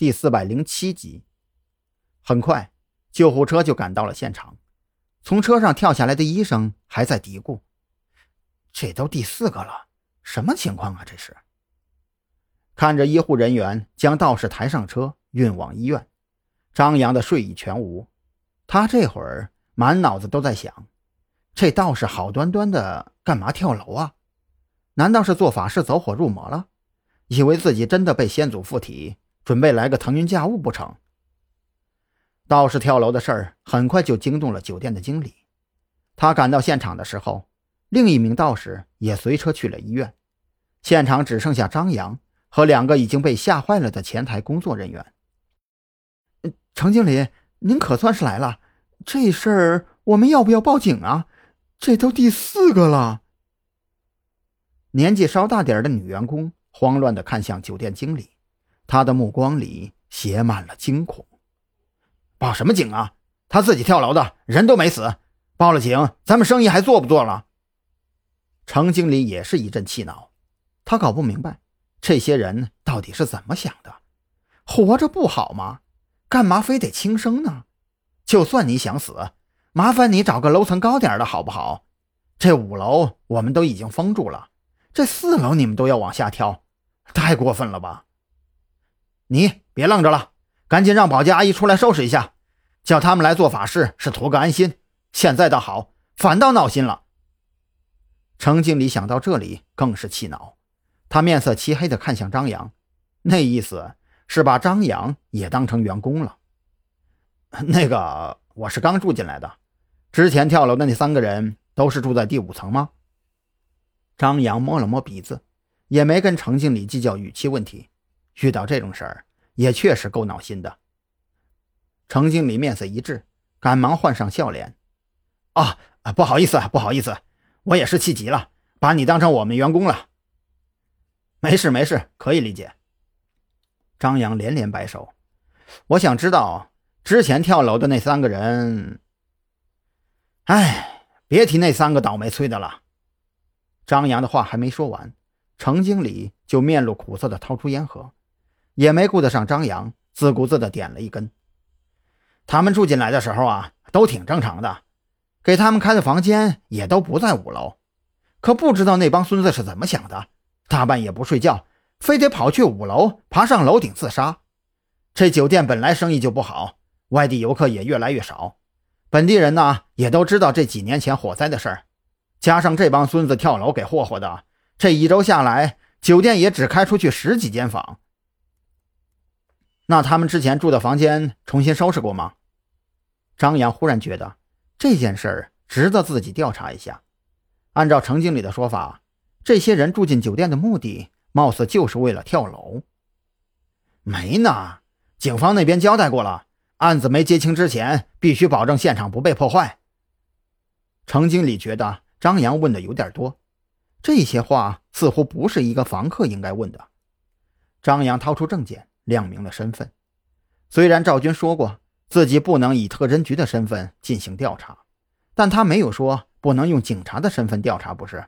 第四百零七集。很快，救护车就赶到了现场。从车上跳下来的医生还在嘀咕：“这都第四个了，什么情况啊？这是。”看着医护人员将道士抬上车运往医院，张扬的睡意全无。他这会儿满脑子都在想：这道士好端端的干嘛跳楼啊？难道是做法事走火入魔了？以为自己真的被先祖附体，准备来个腾云驾雾不成？道士跳楼的事儿很快就惊动了酒店的经理。他赶到现场的时候，另一名道士也随车去了医院。现场只剩下张扬和两个已经被吓坏了的前台工作人员。程经理，您可算是来了。这事儿我们要不要报警啊？这都第四个了。年纪稍大点的女员工慌乱地看向酒店经理，他的目光里写满了惊恐。报什么警啊？他自己跳楼的，人都没死。报了警，咱们生意还做不做了？程经理也是一阵气恼，他搞不明白这些人到底是怎么想的。活着不好吗？干嘛非得轻生呢？就算你想死，麻烦你找个楼层高点的好不好？这五楼我们都已经封住了，这四楼你们都要往下跳，太过分了吧？你别愣着了。赶紧让保洁阿姨出来收拾一下，叫他们来做法事是图个安心。现在倒好，反倒闹心了。程经理想到这里更是气恼，他面色漆黑地看向张扬，那意思是把张扬也当成员工了。那个，我是刚住进来的，之前跳楼的那三个人都是住在第五层吗？张扬摸了摸鼻子，也没跟程经理计较语气问题。遇到这种事儿。也确实够闹心的。程经理面色一滞，赶忙换上笑脸：“啊，不好意思，不好意思，我也是气急了，把你当成我们员工了。没事，没事，可以理解。”张扬连连摆手：“我想知道之前跳楼的那三个人。”哎，别提那三个倒霉催的了。张扬的话还没说完，程经理就面露苦涩的掏出烟盒。也没顾得上张扬，自顾自的点了一根。他们住进来的时候啊，都挺正常的，给他们开的房间也都不在五楼。可不知道那帮孙子是怎么想的，大半夜不睡觉，非得跑去五楼，爬上楼顶自杀。这酒店本来生意就不好，外地游客也越来越少，本地人呢也都知道这几年前火灾的事儿，加上这帮孙子跳楼给霍霍的，这一周下来，酒店也只开出去十几间房。那他们之前住的房间重新收拾过吗？张扬忽然觉得这件事儿值得自己调查一下。按照程经理的说法，这些人住进酒店的目的，貌似就是为了跳楼。没呢，警方那边交代过了，案子没结清之前，必须保证现场不被破坏。程经理觉得张扬问的有点多，这些话似乎不是一个房客应该问的。张扬掏出证件。亮明了身份。虽然赵军说过自己不能以特侦局的身份进行调查，但他没有说不能用警察的身份调查，不是？